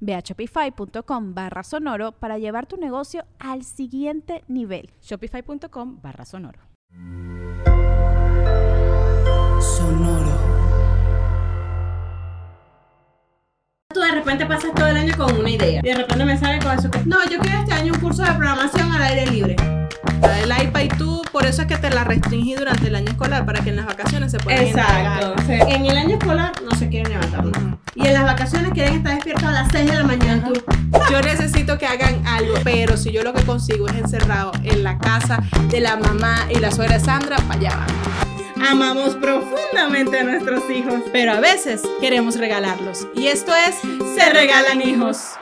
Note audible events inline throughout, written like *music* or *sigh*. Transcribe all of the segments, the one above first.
Ve a shopify.com barra sonoro para llevar tu negocio al siguiente nivel. Shopify.com barra sonoro. Sonoro. Tú de repente pasas todo el año con una idea y de repente me sale con eso que no, yo quiero este año un curso de programación al aire libre. El iPad y tú, por eso es que te la restringí durante el año escolar, para que en las vacaciones se puedan Exacto. En el año escolar no se quieren levantar. Ujú. Y en las vacaciones quieren estar despiertos a las 6 de la mañana. Tú, Yo necesito que hagan algo, pero si yo lo que consigo es encerrado en la casa de la mamá y la suegra Sandra, para allá va. Amamos profundamente a nuestros hijos, pero a veces queremos regalarlos. Y esto es Se Regalan Hijos.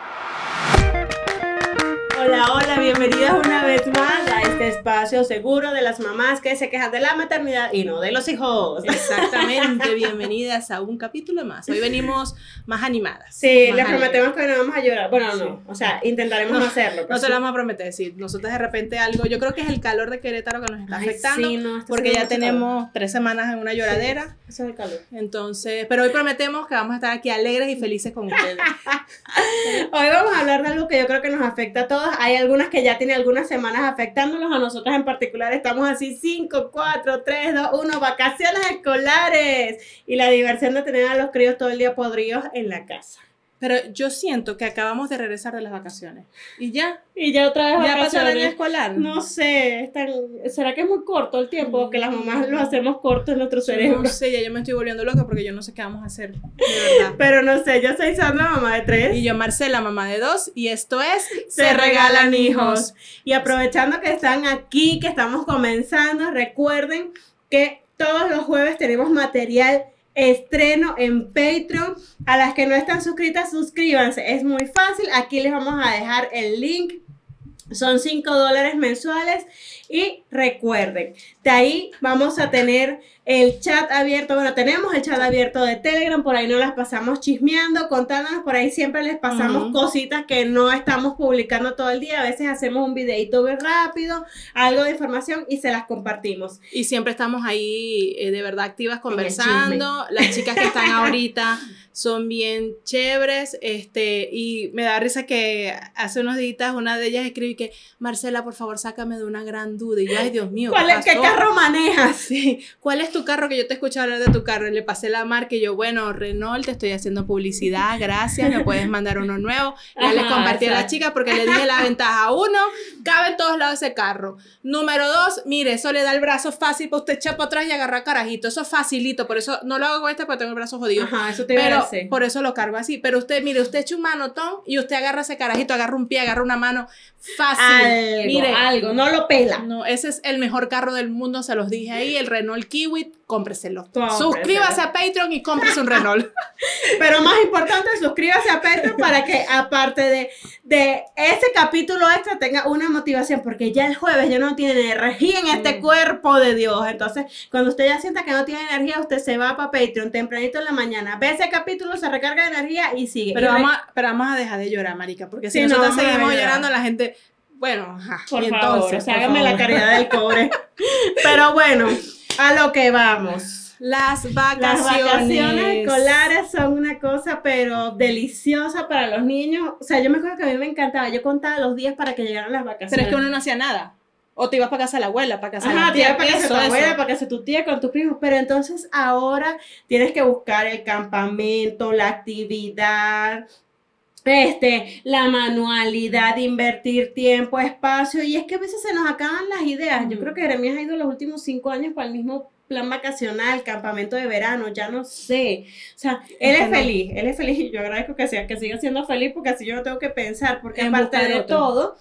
Hola, hola, bienvenidas una vez más a este espacio seguro de las mamás que se quejan de la maternidad y no de los hijos. Exactamente, *laughs* bienvenidas a un capítulo más. Hoy venimos más animadas. Sí, más les prometemos que no vamos a llorar. Bueno, Sí. no, o sea, intentaremos no hacerlo. No te sí. lo vamos a prometer, sí. Nosotros de repente algo, yo creo que es el calor de Querétaro que nos está Ay, afectando, sí, no, porque ya tenemos tres semanas en una lloradera. Eso es el calor. Entonces, pero hoy prometemos que vamos a estar aquí alegres y felices con ustedes. *laughs* Hoy vamos a hablar de algo que yo creo que nos afecta a todos. Hay algunas que ya tienen algunas semanas afectándonos. A nosotras en particular estamos así 5, 4, 3, 2, 1, vacaciones escolares. Y la diversión de tener a los críos todo el día podridos en la casa. Pero yo siento que acabamos de regresar de las vacaciones. Y ya, Y ya otra vez ya pasó el año vacaciones. escolar. No sé, es tan- ¿será que es muy corto el tiempo? Que las mamás lo hacemos corto en nuestro cerebro. No sé, ya yo me estoy volviendo loca porque yo no sé qué vamos a hacer, de verdad. *laughs* Pero no sé, yo soy Sandra, mamá de tres. Y yo, Marcela, mamá de dos, y esto es se regalan hijos. Y aprovechando que están aquí, que estamos comenzando, recuerden que todos los jueves tenemos material estreno en Patreon. A las que no están suscritas, suscríbanse. Es muy fácil. Aquí les vamos a dejar el link. Son 5 dólares mensuales. Y recuerden, de ahí vamos a tener el chat abierto. Bueno, tenemos el chat abierto de Telegram. Por ahí nos las pasamos chismeando, contándonos. Por ahí siempre les pasamos cositas que no estamos publicando todo el día. A veces hacemos un videito bien rápido, algo de información y se las compartimos. Y siempre estamos ahí eh, de verdad activas conversando. Las chicas que están ahorita *laughs* son bien chéveres. Este, y me da risa que hace unos días una de ellas escribe que Marcela, por favor, sácame de una gran duda. Y yo, ay Dios mío. ¿Cuál es, ¿Qué pasó?". carro manejas? *laughs* Sí, ¿cuál es tu carro? Que yo te escuché hablar de tu carro. Y le pasé la marca y yo, bueno, Renault, te estoy haciendo publicidad, gracias, me puedes mandar uno nuevo. Ya les compartí a la chica porque le dije la ventaja. Uno, cabe en todos lados ese carro. Número dos, mire, eso le da el brazo fácil para usted echar para atrás y agarrar carajito. Eso es facilito, por eso no lo hago con este porque tengo el brazo jodido. Ajá, eso te Pero. Por eso lo cargo así. Pero usted, mire, usted echa un manotón y usted agarra ese carajito, agarra un pie, agarra una mano. Fácil. Algo, mire, algo, no lo pela. no, ese es el mejor carro del mundo, se los dije ahí, el Renault Kiwi, cómpreselo. Suscríbase a Patreon y cómprese un Renault. *laughs* Pero más importante, suscríbase a Patreon para que aparte de, de ese capítulo extra tenga una motivación, porque ya el jueves ya no tiene energía en este Mm. cuerpo de Dios. Entonces, cuando usted ya sienta que no tiene energía, usted se va para Patreon tempranito en la mañana, ve ese capítulo, se recarga de energía y sigue. Pero Y vamos, a, pero vamos a dejar de llorar, marica, porque si Sí, no, nosotros a seguimos llorando, la gente, bueno, ajá, Por y favor, entonces, o sea, hágame la caridad del cobre. *laughs* Pero bueno, a lo que vamos. Las Las vacaciones. vacaciones escolares son una cosa, pero deliciosa para los niños. O sea, yo me acuerdo que a mí me encantaba. Yo contaba los días para que llegaran las vacaciones. Pero es que uno no hacía nada. O te ibas para casa de la abuela, para casa de la tía. para casa de tu abuela, para casa de tu tía, con tus primos. Pero entonces ahora tienes que buscar el campamento, la actividad, este, la manualidad, invertir tiempo, espacio, y es que a veces se nos acaban las ideas. Yo creo que Jeremías ha ido los últimos cinco años para el mismo plan vacacional, campamento de verano, ya no sé. O sea, él es feliz, él es feliz y yo agradezco que, sea, que siga siendo feliz porque así yo no tengo que pensar, porque aparte de todo,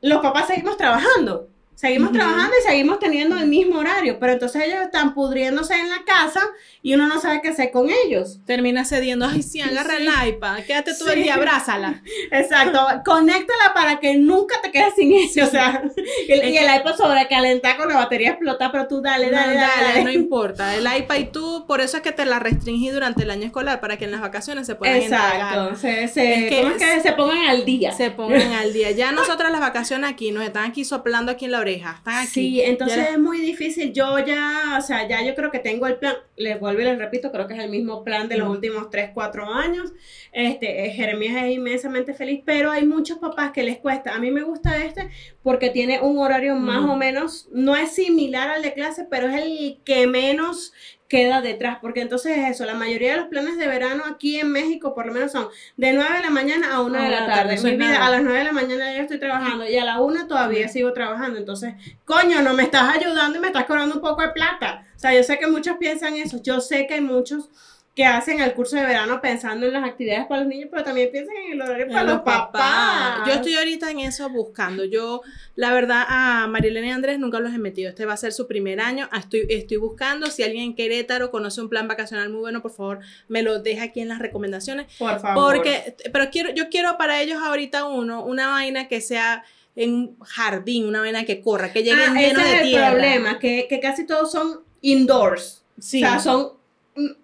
los papás seguimos trabajando. Seguimos trabajando y seguimos teniendo el mismo horario, pero entonces ellos están pudriéndose en la casa y uno no sabe qué hacer con ellos. Termina cediendo, ay, sí, agarra el iPad, quédate todo el día, abrázala. *laughs* Exacto, conéctala para que nunca te quedes sin eso, o sea, y el iPad sobrecalenta con la batería explota, pero tú dale, dale, dale, No importa, el iPad y tú, por eso es que te la restringí durante el año escolar, para que en las vacaciones se puedan Exacto, se, se, es que, se pongan al día. Se pongan al día. Ya *laughs* nosotras las vacaciones aquí, nos están aquí soplando aquí en la oreja. Están aquí. Sí, entonces es muy difícil. Yo ya, o sea, ya yo creo que tengo el plan, les vuelvo y les repito, creo que es el mismo plan de los últimos 3, 4 años. Este, eh, Jeremías es inmensamente feliz, pero hay muchos papás que les cuesta. A mí me gusta este porque tiene un horario más o menos, no es similar al de clase, pero es el que menos queda detrás, porque entonces es eso, la mayoría de los planes de verano aquí en México por lo menos son de 9 de la mañana a 1 de la tarde. Mi vida, a las 9 de la mañana yo estoy trabajando y a la 1 todavía sigo trabajando, entonces, coño, no me estás ayudando y me estás cobrando un poco de plata. O sea, yo sé que muchos piensan eso, yo sé que hay muchos que hacen el curso de verano pensando en las actividades para los niños, pero también piensan en el horario para los, papás. Yo estoy ahorita en eso buscando. Yo, la verdad, a Marilena y Andrés nunca los he metido. Este va a ser su primer año. Ah, estoy, estoy buscando. Si alguien en Querétaro conoce un plan vacacional muy bueno, por favor, me lo deja aquí en las recomendaciones. Por favor. Porque, pero quiero, yo quiero para ellos ahorita uno, una vaina que sea en un jardín, una vaina que corra, que llegue ah, lleno ese es el problema, que, que casi todos son indoors. Sí. O sea, son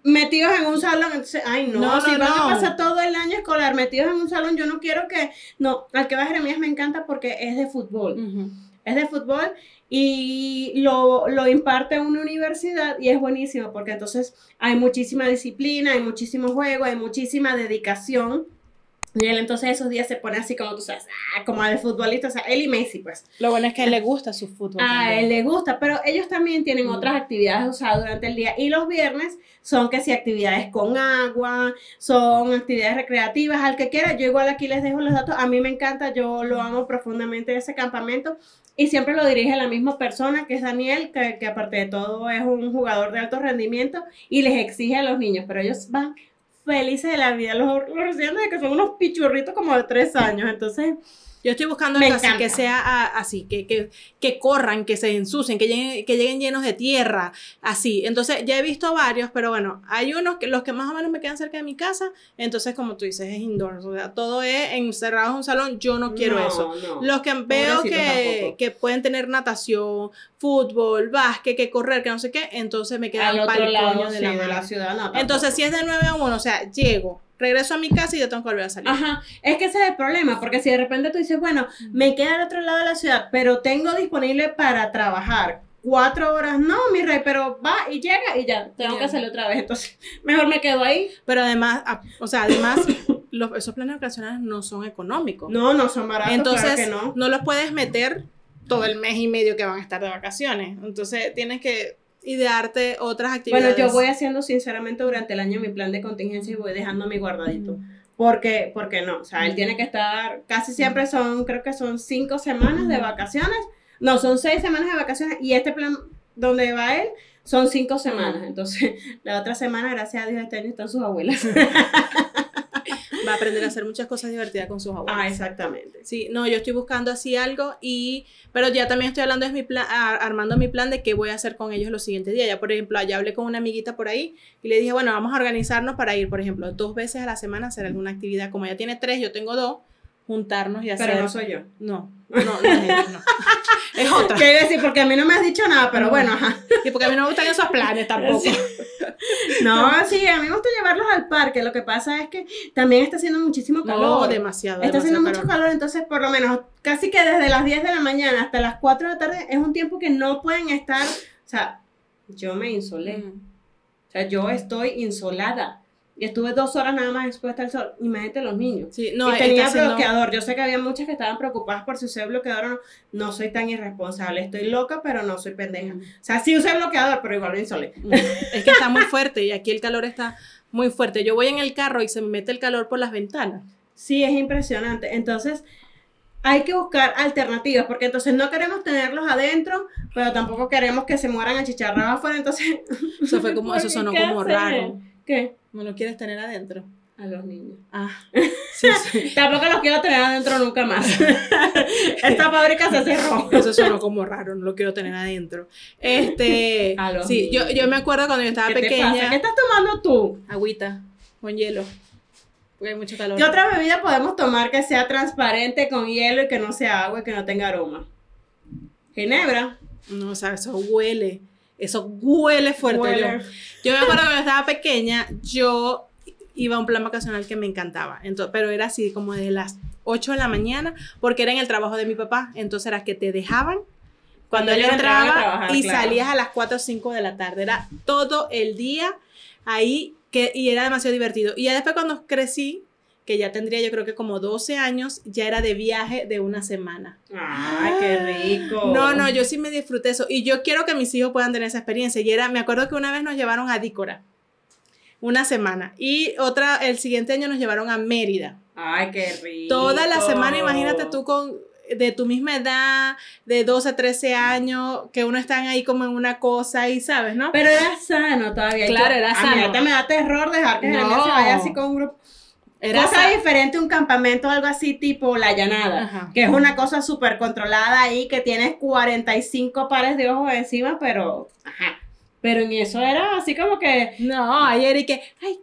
metidos en un salón, ay no, si van a pasar todo el año escolar metidos en un salón, yo no quiero que, no, al que va Jeremías me encanta porque es de fútbol, es de fútbol y lo, lo imparte en una universidad y es buenísimo porque entonces hay muchísima disciplina, hay muchísimo juego, hay muchísima dedicación y él entonces esos días se pone así como tú sabes, ah, como de futbolista, o sea, él y Messi, pues. Lo bueno es que a él le gusta su fútbol. A él le gusta, pero ellos también tienen mm. otras actividades, o sea, durante el día. Y los viernes son que si actividades con agua, son actividades recreativas, al que quiera. Yo igual aquí les dejo los datos. A mí me encanta, yo lo amo profundamente ese campamento. Y siempre lo dirige la misma persona, que es Daniel, que, que aparte de todo es un jugador de alto rendimiento y les exige a los niños, pero ellos van felices de la vida. Los, los de que son unos pichurritos como de tres años. Entonces, yo estoy buscando algo así que sea así, que, que, que, corran, que se ensucien, que lleguen, que lleguen llenos de tierra, así. Entonces, ya he visto varios, pero bueno, hay unos que los que más o menos me quedan cerca de mi casa, entonces como tú dices, es indoors, o sea, todo es encerrado en un salón, yo no quiero eso. Los que veo que, que, pueden tener natación, fútbol, básquet, que correr, que no sé qué, entonces me quedan para el de, la, de la ciudad. entonces, si es de 9 a 1, o sea, llego, regreso a mi casa y yo tengo que volver a salir. Ajá, es que ese es el problema, porque si de repente tú dices, bueno, me queda al otro lado de la ciudad, pero tengo disponible para trabajar cuatro horas, no, mi rey, pero va y llega y ya, tengo que hacerlo otra vez, entonces *laughs* mejor me quedo ahí. Pero además, o sea, además, *coughs* los, esos planes vacacionales no son económicos. No, no son baratos. Entonces, no. no los puedes meter todo el mes y medio que van a estar de vacaciones. Entonces, tienes que idearte otras actividades. Bueno, yo voy haciendo sinceramente durante el año mi plan de contingencia y voy dejando mi guardadito. Porque, porque no, o sea, él tiene que estar, casi siempre son, creo que son cinco semanas de vacaciones, no, son seis semanas de vacaciones y este plan donde va él son cinco semanas, entonces *laughs* la otra semana, gracias a Dios, este año están sus abuelas. *laughs* aprender a hacer muchas cosas divertidas con sus abuelos. Ah, exactamente. Sí, no, yo estoy buscando así algo y, pero ya también estoy hablando de mi plan, armando mi plan de qué voy a hacer con ellos los siguientes días. Ya, por ejemplo, allá hablé con una amiguita por ahí y le dije, bueno, vamos a organizarnos para ir, por ejemplo, dos veces a la semana a hacer alguna actividad. Como ella tiene tres, yo tengo dos, juntarnos y hacer. Pero no soy yo. No, no, no es no. *laughs* es otra. ¿Qué decir? Porque a mí no me has dicho nada, pero bueno, ajá. Y porque a mí no me gustan esos planes tampoco. *laughs* No, sí, a mí me gusta llevarlos al parque. Lo que pasa es que también está haciendo muchísimo calor. No, demasiado. Está haciendo mucho calor, entonces por lo menos casi que desde las 10 de la mañana hasta las 4 de la tarde es un tiempo que no pueden estar. O sea, yo me insolé. O sea, yo estoy insolada. Y estuve dos horas nada más expuesta al sol. Imagínate los niños. Sí, no, y tenía bloqueador. Yo sé que había muchas que estaban preocupadas por si usé bloqueador o no. No soy tan irresponsable. Estoy loca, pero no soy pendeja. O sea, sí usé bloqueador, pero igual lo insolé. Es que está muy fuerte y aquí el calor está muy fuerte. Yo voy en el carro y se me mete el calor por las ventanas. Sí, es impresionante. Entonces, hay que buscar alternativas, porque entonces no queremos tenerlos adentro, pero tampoco queremos que se mueran achicharrados afuera, entonces... Eso fue como, eso *laughs* sonó ¿Qué como raro. ¿Qué? ¿No lo quieres tener adentro? A los niños. Ah, *laughs* sí, sí. Tampoco los quiero tener adentro nunca más. *laughs* Esta fábrica se cerró. Eso sonó como raro, no lo quiero tener adentro. Este, A los sí, yo, yo me acuerdo cuando yo estaba ¿Qué te pequeña. pasa? ¿Qué estás tomando tú? Agüita con hielo. Porque hay mucho calor. ¿Qué otra bebida podemos tomar que sea transparente con hielo y que no sea agua y que no tenga aroma? Ginebra. No, o sea, eso huele. Eso huele fuerte. Huele. Yo, yo me acuerdo cuando estaba pequeña, yo iba a un plan vacacional que me encantaba. Entonces, pero era así como de las 8 de la mañana, porque era en el trabajo de mi papá. Entonces era que te dejaban cuando él entraba trabajar, y claro. salías a las 4 o 5 de la tarde. Era todo el día ahí que, y era demasiado divertido. Y ya después cuando crecí, que ya tendría yo creo que como 12 años, ya era de viaje de una semana. Ay, qué rico. No, no, yo sí me disfruté eso. Y yo quiero que mis hijos puedan tener esa experiencia. Y era, me acuerdo que una vez nos llevaron a Dícora, una semana. Y otra, el siguiente año nos llevaron a Mérida. Ay, qué rico. Toda la semana, imagínate tú con de tu misma edad, de 12, 13 años, que uno están ahí como en una cosa y sabes, ¿no? Pero era sano todavía. Claro, Yo- era A mí sano. me da terror dejar que No. Se vaya así con un grupo. Era cosa sa- diferente un campamento o algo así tipo La Llanada, Ajá. que es una cosa súper controlada ahí, que tienes 45 pares de ojos encima, pero... Ajá. Pero en eso era así como que... No, ayer y que, ay,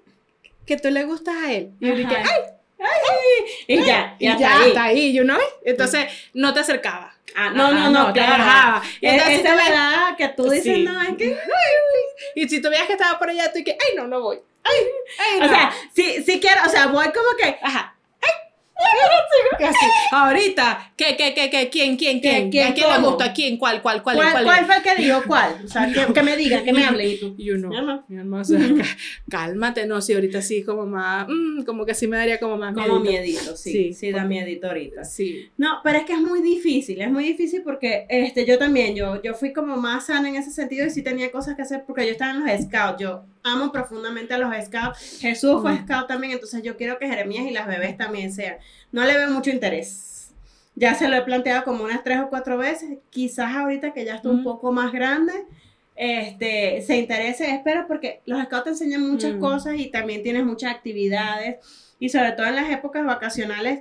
que tú le gustas a él. Y yo dije, ay, Y ya, y y ya, hasta ahí. está ahí, you know? Entonces, no te acercaba. Ah, no, no, no, te claro. Y Es- entonces Esa verdad que tú dices, Sí. no, es que... Y si tú veías que estaba por allá, tú y que, ay, no, no voy. Ay, ay, O no. sea, sí, sí quiero, o sea, voy como que... ajá. *laughs* Así. Ahorita, ¿qué, qué, qué, qué? ¿Quién, quién, ¿Qué, quién? quién, ¿A quién le gusta? ¿Quién? ¿Cuál, cuál, cuál, ¿Cuál, cuál? cuál fue el que dijo cuál? O sea, que, que me diga, que me hable *laughs* y tú. Y uno, Mi alma. o sea, *laughs* cálmate, no, sí, ahorita sí, como más, mm, como que sí me daría como más Como miedito. miedito, sí. Sí, Sí, da miedito ahorita. Sí. No, pero es que es muy difícil, es muy difícil porque este, yo también, yo, yo fui como más sana en ese sentido y sí tenía cosas que hacer porque yo estaba en los scouts, yo amo profundamente a los scouts, Jesús fue scout también, entonces yo quiero que Jeremías y las bebés también sean. No le veo mucho interés. Ya se lo he planteado como unas tres o cuatro veces, quizás ahorita que ya está un poco más grande, este, se interese, espero, porque los scouts te enseñan muchas Mm. cosas y también tienes muchas actividades y sobre todo en las épocas vacacionales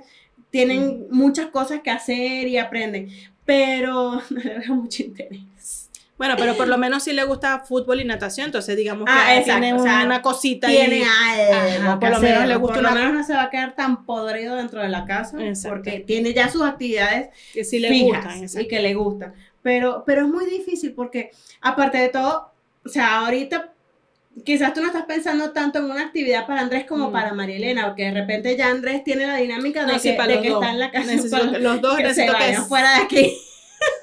tienen muchas cosas que hacer y aprenden, pero *laughs* no le veo mucho interés. Bueno, pero por lo menos sí le gusta fútbol y natación, entonces digamos que Ah, tiene o sea, una cosita Tiene ahí. algo Ajá, por lo menos hacer, le gusta por lo menos no se va a quedar tan podrido dentro de la casa Exacto. porque tiene ya sus actividades que sí le fijas gustan. y que le gustan. Pero, pero es muy difícil porque, aparte de todo, o sea, ahorita quizás tú no estás pensando tanto en una actividad para Andrés como Mm. para María Elena, porque de repente ya Andrés tiene la dinámica de No, sí, que, de dos. está en la casa. Necesito para- los dos que se necesito que es- fuera de aquí,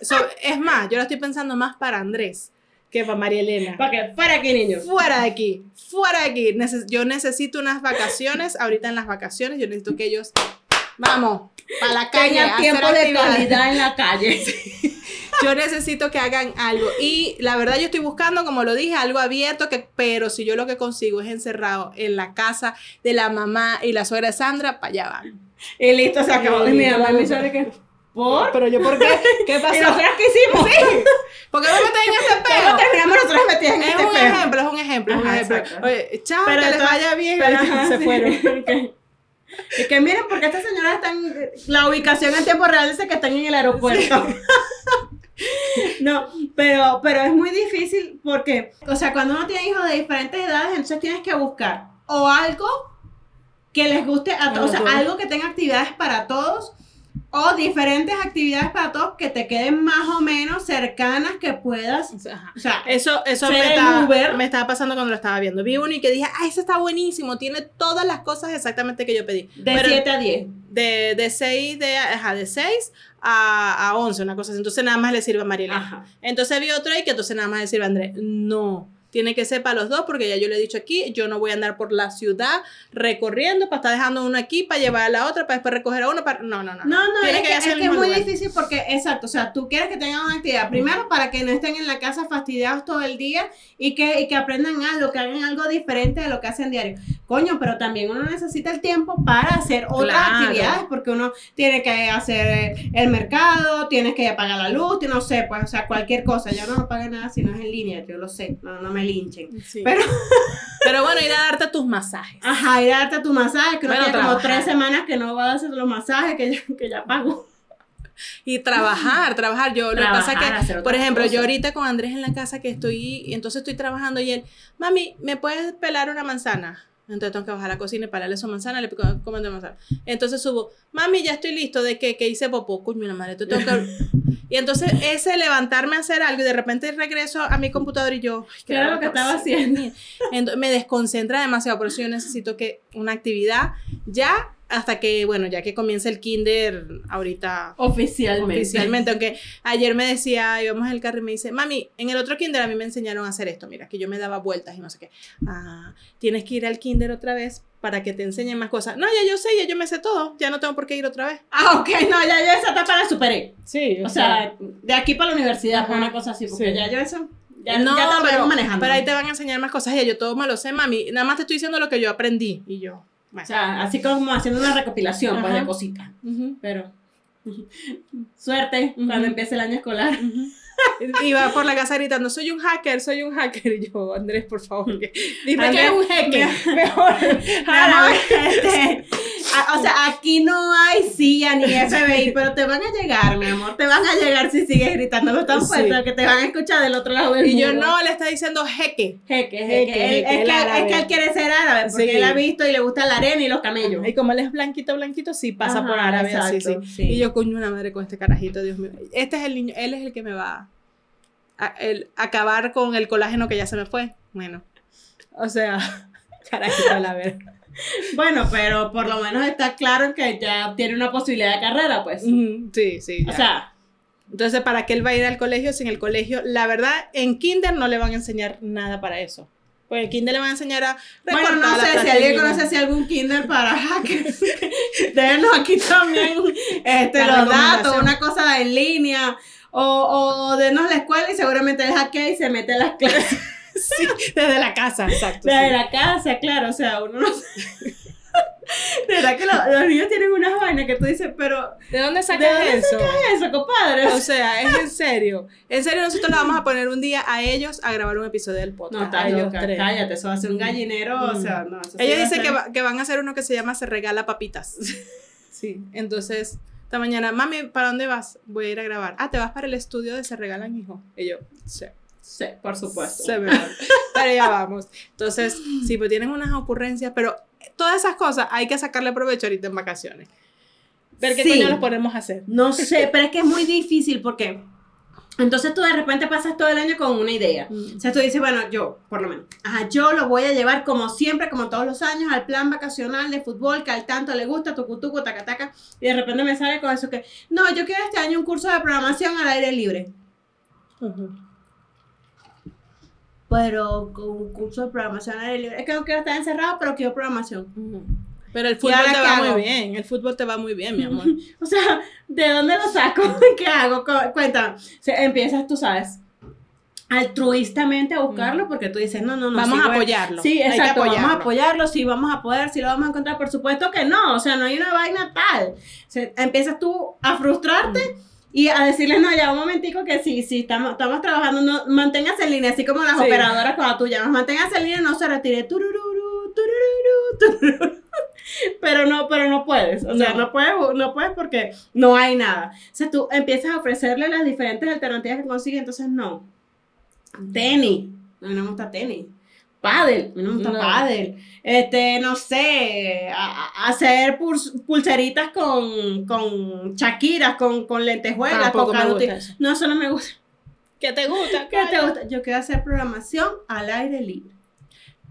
So, es más, yo lo estoy pensando más para Andrés que para María Elena. para que fuera de aquí, niños. Fuera de aquí, fuera de aquí. Neces- yo necesito unas vacaciones. Ahorita en las vacaciones, yo necesito que ellos, vamos, para la calle. Tengan tiempo de calidad en la calle. *laughs* Yo necesito que hagan algo. Y la verdad, yo estoy buscando, como lo dije, algo abierto, que, pero si yo lo que consigo es encerrado en la casa de la mamá y la suegra de Sandra, para allá van. Y listo, se acabó. Y mi mamá me que, ¿por? Pero yo, ¿por qué? ¿Qué *laughs* ¿Y pasó? nosotras qué hicimos? ¿Por qué me meten en este ¿Cómo peo? terminamos nosotras metidas en Es este un peo? ejemplo, es un ejemplo, es un ejemplo. exacto. Oye, chao, Pero que les vaya bien. Pero, y ajá, se sí. fueron. *laughs* Y que miren, porque esta señora está en la ubicación en tiempo real dice que están en el aeropuerto. *laughs* No, pero, pero es muy difícil porque, o sea, cuando uno tiene hijos de diferentes edades, entonces tienes que buscar o algo que les guste a todos, o sea, algo que tenga actividades para todos o diferentes actividades para todos que te queden más o menos cercanas que puedas, Ajá. o sea, Eso, eso me, estaba, Uber. me estaba pasando cuando lo estaba viendo. Vi uno y que dije, ah, ese está buenísimo, tiene todas las cosas exactamente que yo pedí. de Pero 7 a 10. de, de 6 de, ajá, de 6 a, a 11, una cosa así. Entonces nada más le sirve a. Ajá. Entonces vi otro ahí que entonces nada más le sirve a Andrés. No, tiene que ser para los dos, porque ya yo le he dicho aquí, yo no voy a andar por la ciudad recorriendo para estar dejando uno aquí, para llevar a la otra, para después recoger a uno, para... No, no, no. No, no, Tiene es que, ser es el que es muy lugar. difícil porque, exacto, o sea, tú quieres que tengan una actividad, primero para que no estén en la casa fastidiados todo el día y que, y que aprendan algo, que hagan algo diferente de lo que hacen diario. Coño, pero también uno necesita el tiempo para hacer otras Claro. actividades, porque uno tiene que hacer eh, el mercado, tienes que pagar la luz, no sé, pues, o sea, cualquier cosa. Yo no pago nada si no es en línea, yo lo sé, no, no me linchen. Sí. Pero- *laughs* Pero bueno, ir a darte tus masajes. Ajá, ir a darte tu masaje, que uno Bueno, tiene como tres semanas que no va a hacer los masajes, que ya, que ya pago. Y trabajar, trabajar. Yo lo que pasa es que, por ejemplo, yo ahorita con Andrés en la casa que estoy, entonces estoy trabajando y él, mami, ¿me puedes pelar una manzana? Entonces tengo que bajar a la cocina y pelarle su manzana, le pico comiendo manzana. Entonces subo, mami, ya estoy listo de que, que hice popó, coño la madre, esto tengo que... *laughs* Y entonces ese levantarme a hacer algo y de repente regreso a mi computadora y yo, ¿Qué era lo que estaba haciendo? Entonces, me desconcentra demasiado, por eso yo necesito que una actividad ya hasta que, bueno, ya que comience el kinder ahorita Oficialmente. oficialmente, aunque ayer me decía, íbamos el carro y me dice, mami, en el otro kinder a mí me enseñaron a hacer esto, mira, que yo me daba vueltas y no sé qué. Ah, tienes que ir al kinder otra vez para que te enseñen más cosas. No, ya yo sé, ya yo me sé todo, ya no tengo por qué ir otra vez. Ah, ok, no, ya yo esa etapa la superé. Sí, O sea, de aquí para la universidad, fue una cosa así, porque Sí. ya yo eso, ya, no, ya te lo pero, manejando. pero ahí te van a enseñar más cosas, ya yo todo me lo sé, mami, nada más te estoy diciendo lo que yo aprendí y yo. O sea, así como haciendo una recopilación pues, de cositas. Pero, *laughs* suerte cuando empiece el año escolar. Iba por la casa gritando, soy un hacker, soy un hacker. Y yo, Andrés, por favor, que- dime que es un hacker. me- *laughs* Mejor. *laughs* Este, a- o sea, aquí no hay CIA ni FBI, pero te van a llegar, mi amor. Te van a llegar si sigues gritándolo tan Sí. fuerte que te van a escuchar del otro lado del Y yo no, le está diciendo jeque. Jeque, jeque. Jeque, Él- jeque, es, que, es que él quiere ser árabe porque Sí. él ha visto y le gusta la arena y los camellos. Y como él es blanquito, blanquito, sí pasa Ajá, por árabe, exacto, sí. sí. Y yo, coño, una madre con este carajito, Dios mío. Este es el niño, él es el que me va a el, acabar con el colágeno que ya se me fue. Bueno, o sea, *laughs* carajito a la verga. Bueno, pero por lo menos está claro que ya tiene una posibilidad de carrera, pues. Sí, sí. O sea, Entonces, ¿para qué él va a ir al colegio si en el colegio, la verdad, en kinder no le van a enseñar nada para eso? Pues en kinder le van a enseñar a bueno, no sé si alguien conoce si algún kinder para *laughs* hackers. *laughs* Denos aquí también este, La los datos, una cosa en línea. O, o denos la escuela y seguramente él hackea y se mete en las *laughs* clases Sí, desde la casa, exacto. desde sí. la casa, claro. O sea, uno no *laughs* De verdad que lo- los niños tienen unas vainas que tú dices, pero ¿De dónde ¿de sacas dónde eso? sacas eso, compadre? O sea, es en serio. En serio, nosotros le vamos a poner un día a ellos a grabar un episodio del podcast. no, a ellos loca, tres. cállate, eso va a ser un gallinero, o Mm. sea, no. eso Ellos dicen que, va- que van a hacer uno que se llama Se regala papitas. *laughs* Sí, entonces, esta mañana, mami, ¿para dónde vas? Voy a ir a grabar. Ah, ¿te vas para el estudio de Se Regalan Hijo? Y yo, sí. Sí, por supuesto. Se me va. Pero ya vamos. Entonces, sí, pues tienen unas ocurrencias, pero todas esas cosas hay que sacarle provecho ahorita en vacaciones. Ver qué Sí. coño los podemos hacer. No sé, pero es que es muy difícil porque entonces tú de repente pasas todo el año con una idea. Mm. O sea, tú dices, bueno, yo, por lo menos, ajá, yo lo voy a llevar como siempre, como todos los años, al plan vacacional de fútbol que al tanto le gusta, tucutucu, tacataca, y de repente me sale con eso que, no, yo quiero este año un curso de programación al aire libre. Ujú. Pero con un curso de programación al aire libre. Es que no quiero estar encerrado, pero quiero programación. Pero el fútbol te va hago? muy bien. El fútbol te va muy bien, mi amor. *laughs* O sea, ¿de dónde lo saco? *laughs* ¿Qué hago? Cu- Cuéntame. Empiezas, tú sabes, altruistamente a buscarlo porque tú dices, no, no, no. Vamos sí, a apoyarlo. Sí, Hay que exacto, vamos a apoyarlo. sí, vamos a poder, sí lo vamos a encontrar, por supuesto que no, o sea, no hay una vaina tal. O sea, empiezas tú a frustrarte y a decirles, no, ya un momentico que sí, sí, estamos, estamos trabajando, no, manténgase en línea, así como las Sí. operadoras cuando tú llamas, manténgase en línea, no se retire, turururu, turururu, turururu. *laughs* Pero no, pero no puedes, o sea, No. no puedes, no puedes porque no hay nada. O sea, tú empiezas a ofrecerle las diferentes alternativas que consigues, entonces no. Tenis, a mí no me gusta tenis. Pádel, a mí no me gusta No. pádel. Este, no sé, a- a- hacer pul- pulseritas con, con chaquiras, con, con lentejuelas, con eso. No, eso no me gusta. ¿Qué te gusta? ¿Qué te gusta? Yo quiero hacer programación al aire libre.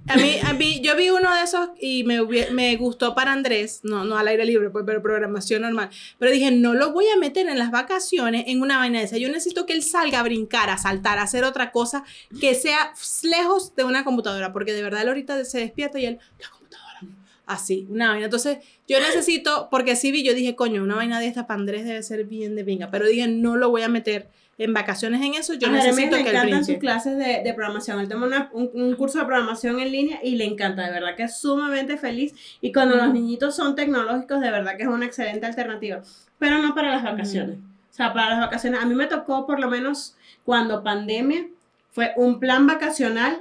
A mí, a mí, yo vi uno de esos y me, me gustó para Andrés, no, no al aire libre, pues, pero programación normal. Pero dije, no lo voy a meter en las vacaciones en una vaina de esa. Yo necesito que él salga a brincar, a saltar, a hacer otra cosa que sea lejos de una computadora, porque de verdad él ahorita se despierta y él, la computadora, así, una vaina. Entonces, yo necesito, porque sí vi, yo dije, coño, una vaina de esta para Andrés debe ser bien de pinga, pero dije, no lo voy a meter en vacaciones en eso, yo a necesito le que encantan sus clases de, de programación. Él toma una- un, un curso de programación en línea y le encanta, de verdad que es sumamente feliz. Y cuando los niñitos son tecnológicos, de verdad que es una excelente alternativa. Pero no para las vacaciones. O sea, para las vacaciones, a mí me tocó por lo menos cuando pandemia, fue un plan vacacional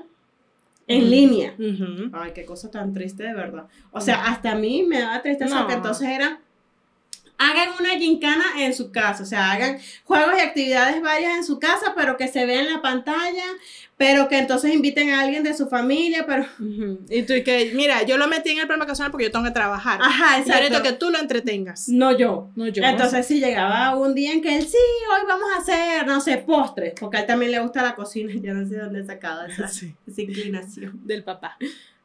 en línea. Ay, qué cosa tan triste, de verdad. O sea, hasta a mí me daba tristeza No. que entonces era, hagan una gincana en su casa, o sea, hagan juegos y actividades varias en su casa, pero que se vea en la pantalla, pero que entonces inviten a alguien de su familia, pero... *laughs* Y tú y que, mira, yo lo metí en el plan vacacional porque yo tengo que trabajar. Ajá, y ahorita exacto. que tú lo entretengas. No yo. No yo. Entonces si llegaba un día en que él, sí, hoy vamos a hacer, no sé, postres, porque a él también le gusta la cocina, *laughs* yo no sé dónde esa, Sí. esa inclinación. del papá.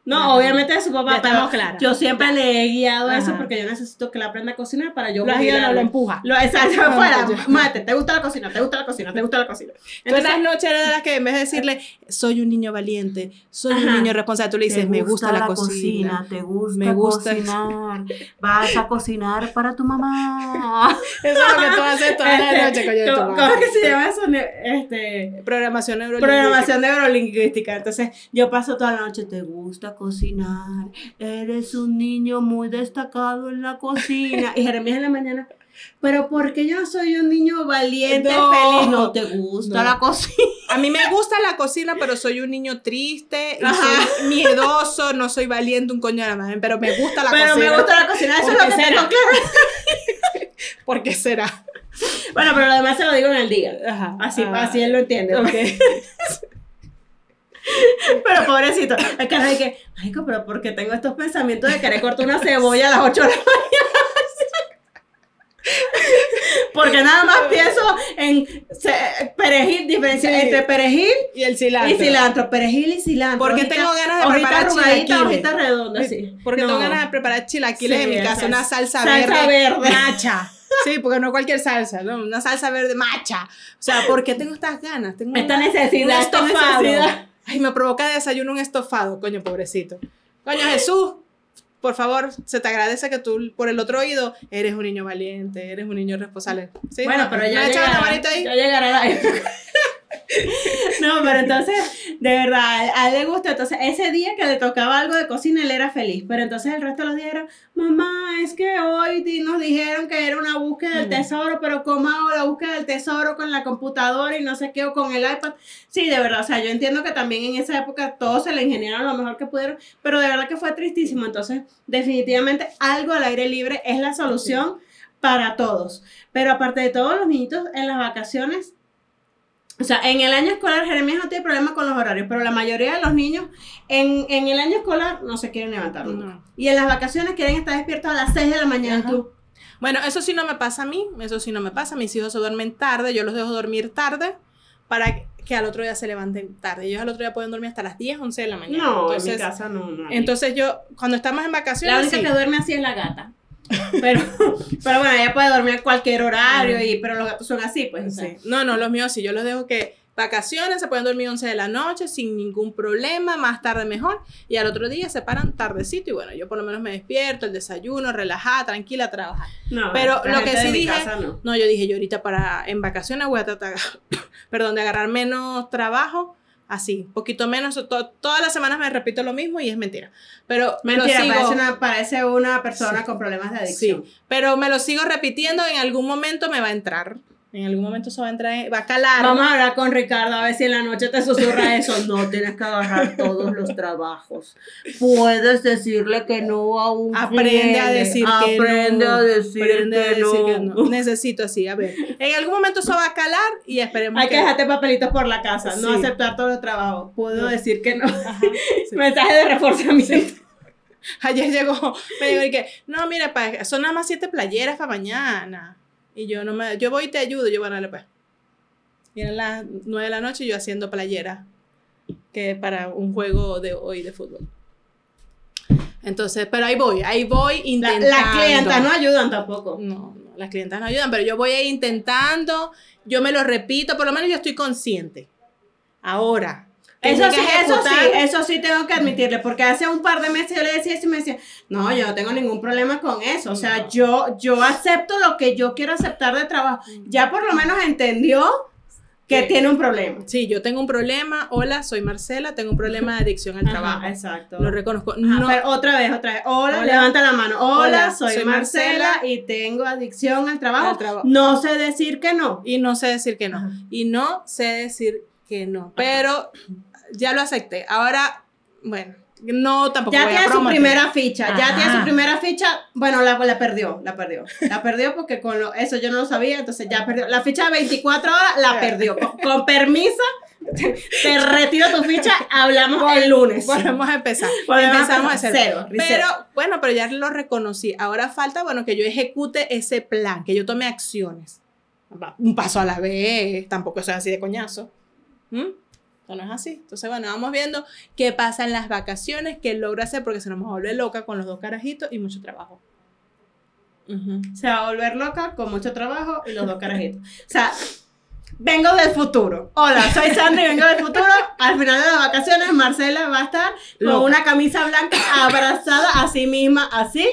No, obviamente de su papá, Ya pero estamos claras. yo siempre le he guiado eso porque yo necesito que él aprenda a cocinar para yo Lo has no, lo empuja. Lo, exacto, fuera, yo- mate, ¿te gusta la cocina? ¿Te gusta la cocina? ¿Te gusta la cocina? Entonces, las noches eres de las que en vez de decirle, soy un niño valiente, soy un niño responsable, tú le dices, me gusta, la, cocina. te gusta, Me gusta- cocinar, vas a cocinar para tu mamá. *laughs* Eso es lo que tú haces toda la este, noche, coño de tu ¿cómo, cómo que se llama eso? Este, Programación neurolingüística. programación neurolingüística. Entonces, yo paso toda la noche, Te gusta cocinar, eres un niño muy destacado en la cocina. y Jeremías en la mañana, pero ¿por qué yo soy un niño valiente, No. feliz? No te gusta No. la cocina. A mí me gusta la cocina, pero soy un niño triste soy miedoso, no soy valiente, un coño de la madre, pero me gusta la Pero cocina. me gusta la cocina, eso ¿Por es lo que será? tengo claro. *laughs* ¿Por qué será? Bueno, pero lo demás se lo digo en el día. Ajá. Así, Ah. así él lo entiende. Ok. *laughs* *laughs* Pero pobrecito, el cara de que, marico, pero ¿por qué tengo estos pensamientos de querer cortar una cebolla a las 8 de la mañana? *laughs* Porque nada más pienso en perejil, diferencia Sí. entre perejil Y el cilantro. y cilantro, perejil y cilantro. Porque Hojita- tengo ganas de preparar chilaquiles. hojita redonda, sí. Porque No. tengo ganas de preparar chilaquiles Sí, en mi casa, una es- salsa, salsa verde, verde. macha. *laughs* Sí, porque no cualquier salsa, ¿no? Una salsa verde macha. O sea, ¿por qué tengo estas ganas? Tengo Esta una- necesidad, esta necesidad. Ay, me provoca de desayuno un estofado, coño, pobrecito. Coño, Jesús, por favor, se te agradece que tú, por el otro oído, eres un niño valiente, eres un niño responsable. ¿Sí? Bueno, ¿No? pero ¿No ya echas la llegará, manito ahí? ya llegará la época. *laughs* No, pero entonces, de verdad, a él le gusta. Entonces, ese día que le tocaba algo de cocina, él era feliz. Pero entonces el resto de los días era, mamá, es que hoy nos dijeron que era una búsqueda del Mm. tesoro, pero ¿cómo hago la búsqueda del tesoro con la computadora y no sé qué, o con el iPad? Sí, de verdad, o sea, yo entiendo que también en esa época todos se le ingeniaron lo mejor que pudieron, pero de verdad que fue tristísimo. Entonces, definitivamente, algo al aire libre es la solución para todos. Pero aparte de todos los niñitos en las vacaciones, o sea, en el año escolar Jeremías no tiene problema con los horarios, pero la mayoría de los niños en, en el año escolar no se quieren levantar nunca. No. Y en las vacaciones quieren estar despiertos a las 6 de la mañana. Ajá. Tú. Bueno, eso sí no me pasa a mí, eso sí no me pasa. Mis hijos se duermen tarde, yo los dejo dormir tarde para que al otro día se levanten tarde. Ellos al otro día pueden dormir hasta las 10, 11 de la mañana. No, en entonces, mi casa no. no. entonces yo, cuando estamos en vacaciones, la única sí. que duerme así es la gata. Pero, *laughs* *laughs* pero bueno, ella puede dormir a cualquier horario, y, pero los gatos son así, pues. Sí. No, no, los míos sí, yo los dejo que vacaciones, se pueden dormir 11 de la noche sin ningún problema, más tarde mejor, y al otro día se paran tardecito y bueno, yo por lo menos me despierto, el desayuno, relajada, tranquila, a trabajar. No, Pero lo que sí dije- casa no. No, yo dije, yo ahorita para, en vacaciones voy a tratar, *coughs* perdón, de agarrar menos trabajo, así, poquito menos, to- todas las semanas me repito lo mismo y es mentira, pero me lo Mentira, sigo- parece una, parece una persona con problemas de adicción. Sí, pero me lo sigo repitiendo, en algún momento me va a entrar, en algún momento eso va a entrar, va a calar. Vamos a hablar con Ricardo a ver si en la noche te susurra eso. No tienes que agarrar todos los trabajos. Puedes decirle que no a un Aprende a cliente. decir que Aprende no. a decir, Aprende a que, decir no. que no. Necesito así, a ver. En algún momento eso va a calar y esperemos Hay que dejarte papelitos por la casa, no Sí. aceptar todos los trabajos. Puedo No. decir que no. Ajá, sí. *laughs* Mensaje de reforzamiento. *laughs* Ayer llegó, me y que, no, mira, pa, son nada más siete playeras para mañana. Y yo no me, yo voy y te ayudo, yo bueno, pues. Y eran las nueve de la noche y yo haciendo playeras. que para un juego de hoy de fútbol. Entonces, pero ahí voy, ahí voy La- intentando. las clientas no ayudan tampoco. No, no, las clientas no ayudan, pero yo voy a ir intentando, yo me lo repito, por lo menos yo estoy consciente. Ahora. Eso sí, eso sí, eso sí tengo que admitirle, porque hace un par de meses yo le decía eso y me decía, no, yo no tengo ningún problema con eso, o sea, No. yo, yo acepto lo que yo quiero aceptar de trabajo. Ya por lo menos entendió que Sí. tiene un problema. Sí, yo tengo un problema. Hola, soy Marcela, tengo un problema de adicción al Ajá, trabajo. exacto. Lo reconozco. Ajá, No, pero otra vez, otra vez. Hola, Hola. levanta la mano. Hola, Hola, soy, soy Marcela, Marcela. y tengo adicción al trabajo. Al trabajo. No sé decir que no. y no sé decir que no. Ajá. Y no sé decir que no. Pero ya lo acepté. Ahora, bueno, no tampoco Ya voy a tiene su promover. primera ficha, ya Ajá. tiene su primera ficha. Bueno, la, la perdió, la perdió. La perdió porque con lo- eso yo no lo sabía, entonces ya perdió. La ficha de 24 horas la perdió. Con, con permiso, te retiro tu ficha, hablamos el lunes. Volvemos a empezar. Volvemos a Empezamos a hacer. Cero, reset. Pero bueno, pero ya lo reconocí. Ahora falta, bueno, que yo ejecute ese plan, que yo tome acciones. Un paso a la vez, tampoco soy así de coñazo. ¿Mm? Esto no es así. Entonces, bueno, vamos viendo qué pasa en las vacaciones, qué logro hacer, porque se nos vuelve loca con los dos carajitos y mucho trabajo. Se va a volver loca con mucho trabajo y los dos carajitos. O sea, vengo del futuro. Hola, soy Sandra y vengo del futuro. Al final de las vacaciones, Marcela va a estar con Loca. una camisa blanca abrazada a sí misma, así.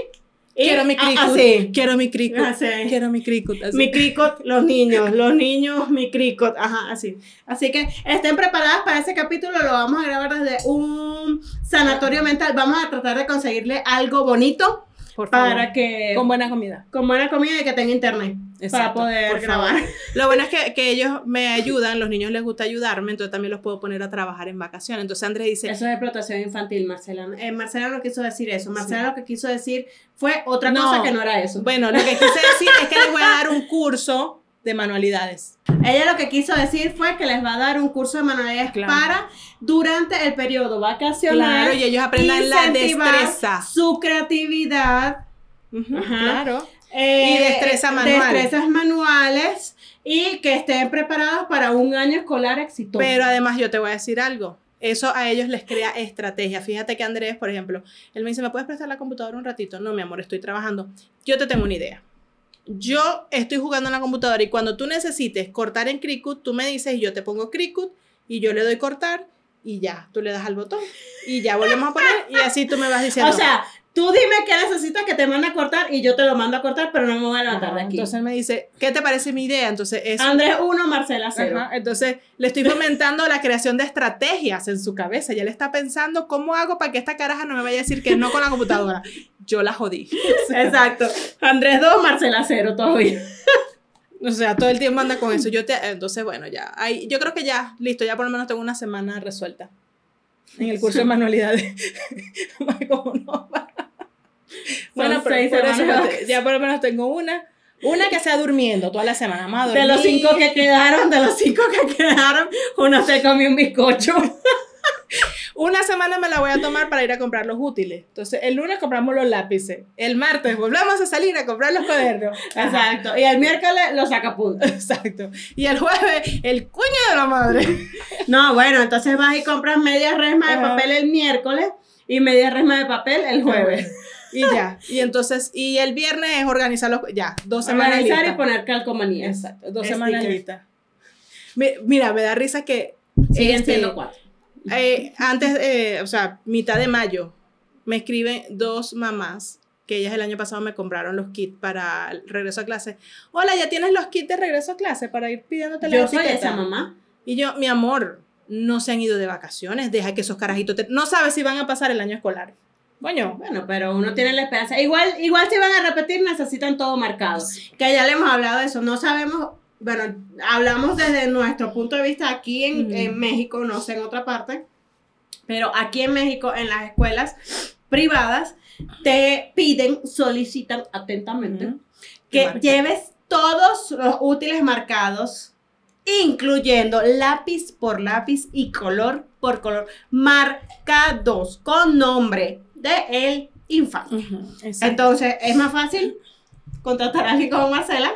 Y Quiero mi cricut. Así. Quiero mi cricut. Así. Quiero mi cricut. así. Mi cricot, los niños, los niños, mi cricot, ajá, así. Así que estén preparadas para ese capítulo, lo vamos a grabar desde un sanatorio mental. Vamos a tratar de conseguirle algo bonito Por favor. para que Con buena comida. con buena comida y que tenga internet para poder grabar. Lo bueno es que, que ellos me ayudan, los niños les gusta ayudarme, entonces también los puedo poner a trabajar en vacaciones. Entonces Andrés dice, Eso es explotación infantil, Marcela. Eh, Marcela no quiso decir eso. Marcela Sí. lo que quiso decir fue otra No. cosa que no era eso. bueno, lo que quise decir es que les voy a dar un curso de manualidades. Ella lo que quiso decir fue que les va a dar un curso de manualidades Claro. para durante el periodo vacacional. Claro, y ellos aprendan la destreza. Su creatividad. Ujú, Ajá. Claro. eh, Y destreza manual. Destrezas manuales. Y que estén preparados para un año escolar exitoso. Pero además yo te voy a decir algo. Eso a ellos les crea estrategia. Fíjate que Andrés, por ejemplo, él me dice, ¿me puedes prestar la computadora un ratito? No, mi amor, estoy trabajando. Yo te tengo una idea. Yo estoy jugando en la computadora y cuando tú necesites cortar en Cricut, tú me dices y yo te pongo Cricut y yo le doy cortar y ya, tú le das al botón y ya volvemos a poner y así tú me vas diciendo. *laughs* o sea, tú dime qué necesitas que te mande a cortar y yo te lo mando a cortar, pero no me voy a levantar de aquí. entonces él me dice, ¿qué te parece mi idea? Entonces es Andrés 1, Marcela 0. Ajá, entonces le estoy fomentando la creación de estrategias en su cabeza. Ya le está pensando cómo hago para que esta caraja no me vaya a decir que no con la computadora. Yo la jodí. *laughs* Exacto. Andrés 2, Marcela 0 todavía. O sea, todo el tiempo anda con eso. Yo te, entonces, bueno, ya. Ahí, yo creo que ya, listo, ya por lo menos tengo una semana resuelta. En el curso de manualidades. *laughs* ¿Cómo no? *laughs* bueno, pero por eso ya te- ya por lo menos tengo una. Una que sea durmiendo toda la semana. A De los cinco que quedaron, de los cinco que quedaron, uno se comió un bizcocho. *laughs* Una semana me la voy a tomar para ir a comprar los útiles. Entonces, el lunes compramos los lápices. El martes volvemos a salir a comprar los cuadernos. *laughs* Ajá. Exacto. Y el miércoles lo saca punto. Exacto. Y el jueves, el cuño de la madre. No, bueno, entonces vas y compras media resma de papel el miércoles y media resma de papel el jueves. Y ya. Y entonces, y el viernes es organizar los. Ya, dos semanas Organizar y poner calcomanía. Exacto, dos Stickers. semanas Mira, me da risa que. Siguen este, siendo cuatro. eh, antes, eh, o sea, mitad de mayo, me escriben dos mamás que ellas el año pasado me compraron los kits para el regreso a clase. Hola, ¿ya tienes los kits de regreso a clase para ir pidiéndote la Yo soy etiqueta?" esa mamá. Y yo, mi amor, no se han ido de vacaciones, deja que esos carajitos te... No sabes si van a pasar el año escolar. Coño. Bueno, pero uno tiene la esperanza. Igual, igual si van a repetir, necesitan todo marcado. Que ya le hemos hablado de eso. No sabemos, bueno, hablamos desde nuestro punto de vista aquí en, Ujú. en México, no sé en otra parte, pero aquí en México, en las escuelas privadas, te piden, solicitan atentamente que Marca. lleves todos los útiles marcados, incluyendo lápiz por lápiz y color por color, marcados con nombre de el infante. Entonces, es más fácil contratar a alguien como Marcela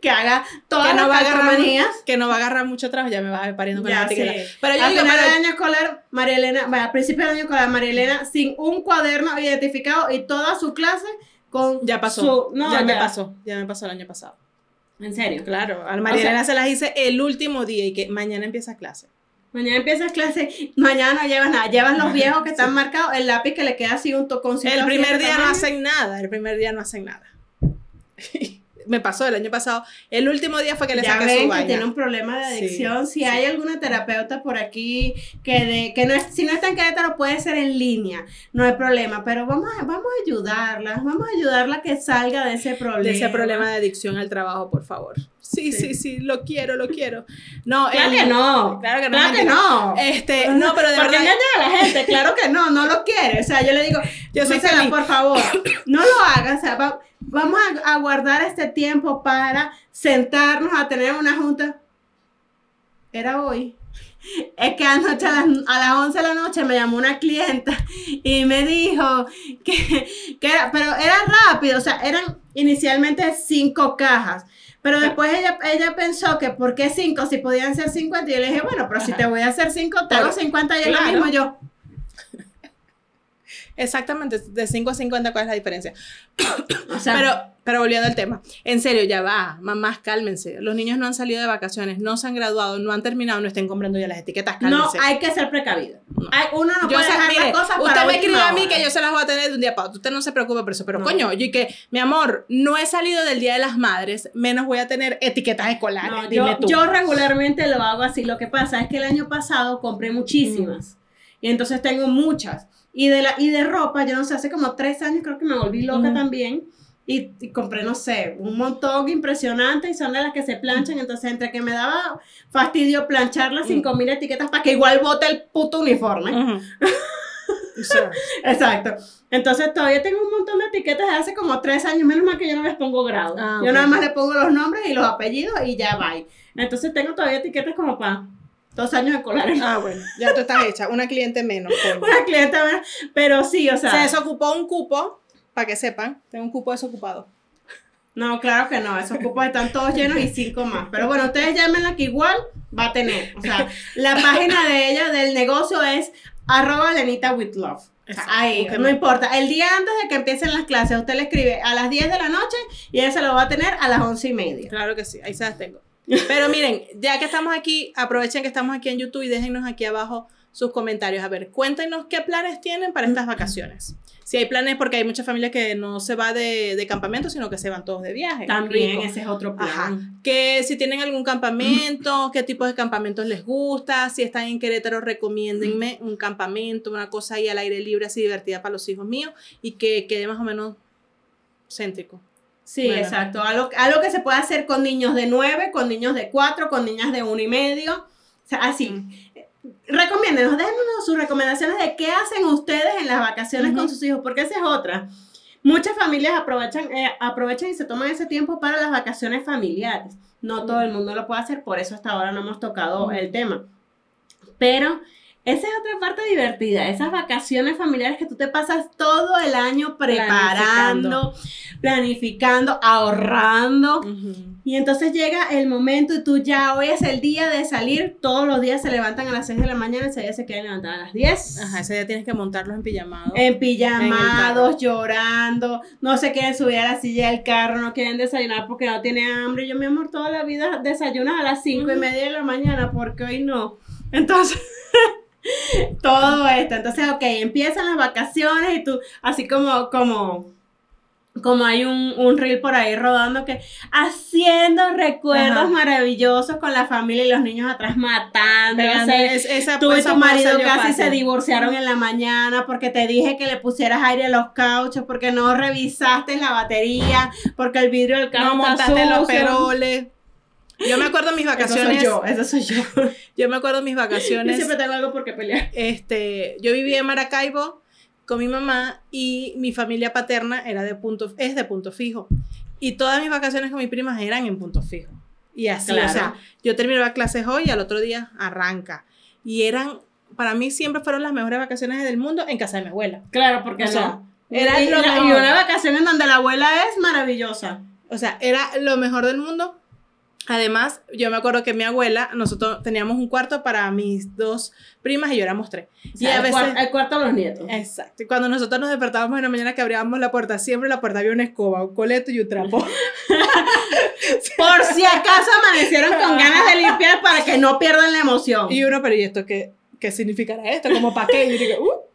que haga todas que no las a calcomanías. que no va a agarrar mucho trabajo, ya me vas a ver pariendo con Ya, la sí. Pero yo al digo, final pero- del año escolar, María Elena, bueno, al principio del año escolar, María Elena sin un cuaderno identificado y toda su clase con ya pasó. su- no, ya, me pasó, ya me pasó el año pasado. En serio. Claro, a María O sea- Elena se las hice el último día y que mañana empieza clase. Mañana empiezas clase, mañana no llevas nada, llevas los viejos que están marcados, el lápiz que le queda así un toconcito. El primer día no hacen nada, el primer día no hacen nada. *laughs* me pasó el año pasado. El último día fue que le ya saqué ven su que vaina. tiene un problema de Sí, adicción. si sí. hay alguna terapeuta por aquí que de, que no es, si no está en Querétaro puede ser en línea, no hay problema, pero vamos a, vamos a ayudarla, vamos a ayudarla a que salga de ese problema. de ese problema de adicción al trabajo, por favor. Sí, sí, Sí. sí, lo quiero, lo quiero. No, Claro el- que no. Claro que no. Claro que no. Este, no, pero de *laughs* Porque verdad. a la gente, claro que no, no lo quiere. O sea, yo le digo, Yo soy feliz. por favor, no lo hagas. O sea, va- vamos a, a guardar este tiempo para sentarnos a tener una junta. Era hoy. Es que anoche a las, a las 11 de la noche me llamó una clienta y me dijo que, que era, pero era rápido, o sea, eran inicialmente cinco cajas. Pero después ella, ella pensó que ¿por qué cinco? Si podían ser 50. Y yo le dije, bueno, pero si te voy a hacer cinco, te hago Por- 50 y es lo mismo yo. Exactamente, de 5 a 50, ¿cuál es la diferencia? *coughs* O sea, Pero, pero volviendo al tema, en serio, ya va, mamás, cálmense. Los niños no han salido de vacaciones, no se han graduado, no han terminado, no estén comprando ya las etiquetas, no hay que ser precavido. No. Hay- uno no yo puede dejar mire, las cosas usted para me escribe a mí que yo se las voy a tener de un día para otro. Usted no se preocupe por eso, pero No. coño, yo y que, mi amor, no he salido del Día de las Madres, menos voy a tener etiquetas escolares. No, dime yo, tú. yo regularmente lo hago así. Lo que pasa es que el año pasado compré muchísimas. Y entonces tengo muchas. Y de, la, y de ropa, yo no sé, hace como tres años creo que me volví loca Ujú. también. Y, y compré, no sé, un montón impresionante y son de las que se planchan. Entonces, entre que me daba fastidio planchar las 5000 etiquetas para que igual bote el puto uniforme. *laughs* O sea, Exacto. Entonces todavía tengo un montón de etiquetas de hace como tres años, menos mal que yo no les pongo grado. Ah, Yo nada más le pongo los nombres y los apellidos y ya va. Entonces tengo todavía etiquetas como para dos años escolares. ah, bueno, ya tú estás hecha, una cliente menos. coño. *laughs* Una clienta, ¿verdad? pero sí, o sea. Se desocupó un cupo, para que sepan, tengo un cupo desocupado. No, claro que no, esos cupos están todos llenos y cinco más. Pero bueno, ustedes llámenla que igual va a tener. O sea, la página de ella, del negocio es arroba Lenita with love. O sea, Exacto, ahí, no importa. El día antes de que empiecen las clases, usted le escribe a las 10 de la noche y ella se lo va a tener a las once y media. Claro que sí, ahí se las tengo. Pero miren, ya que estamos aquí, aprovechen que estamos aquí en YouTube y déjennos aquí abajo sus comentarios. A ver, cuéntenos qué planes tienen para estas vacaciones. Si hay planes, porque hay muchas familias que no se va de, de campamento, sino que se van todos de viaje. También, Rico. ese es otro plan. Ajá. Que si tienen algún campamento, qué tipo de campamentos les gusta, si están en Querétaro, recomiéndenme un campamento, una cosa ahí al aire libre, así divertida para los hijos míos y que quede más o menos céntrico. Sí, Bueno. exacto. Algo, algo que se puede hacer con niños de 9, con niños de 4, con niñas de uno y medio. O sea, así. Mm. Recomiéndenos, déjenos sus recomendaciones de qué hacen ustedes en las vacaciones con sus hijos, porque esa es otra. Muchas familias aprovechan, eh, aprovechan y se toman ese tiempo para las vacaciones familiares. No todo el mundo lo puede hacer, por eso hasta ahora no hemos tocado Ujú. el tema. Pero esa es otra parte divertida, esas vacaciones familiares que tú te pasas todo el año preparando, planificando, ahorrando. Y entonces llega el momento y tú ya hoy es el día de salir. Todos los días se levantan a las 6 de la mañana, ese día se quedan levantadas a las 10. Ajá, ese día tienes que montarlos en pijamado. En pijamados, llorando, no se quieren subir a la silla del carro, no quieren desayunar porque no tienen hambre. Yo, mi amor, toda la vida desayunas a las 5 y Ujú. media de la mañana, porque hoy no. Entonces, *laughs* *laughs* todo esto. Entonces, ok, empiezan las vacaciones y tú, así como, como, como hay un, un reel por ahí rodando que haciendo recuerdos Ajá. maravillosos con la familia y los niños atrás matando. Es- esa- Tú y tu marido casi paso. se divorciaron en la mañana porque te dije que le pusieras aire a los cauchos, porque no revisaste la batería, porque el vidrio del carro No los peroles. Yo me acuerdo de mis Eso vacaciones. soy yo, eso soy yo. Yo me acuerdo de mis Yo vacaciones. siempre tengo algo por qué pelear. este, yo vivía en Maracaibo con mi mamá y mi familia paterna era de punto, es de punto fijo. Y todas mis vacaciones con mis primas eran en punto fijo. Y así, Claro. o sea, yo terminaba clases hoy y al otro día arranca. Y eran, para mí siempre fueron las mejores vacaciones del mundo en casa de mi abuela. Claro, porque O sea, no. era y, lo la- mejor. y una vacación en donde la abuela es maravillosa. O sea, era lo mejor del mundo. Además, yo me acuerdo que mi abuela, nosotros teníamos un cuarto para mis dos primas y yo éramos tres. O y a el, veces... el cuarto de los nietos. Exacto. Y cuando nosotros nos despertábamos en la mañana que abríamos la puerta, siempre en la puerta había una escoba, un coleto y un trapo. *laughs* Por si acaso amanecieron con ganas de limpiar para que no pierdan la emoción. Y uno, pero ¿y esto qué, qué significará esto? ¿Como para qué? Y yo digo, "Uh".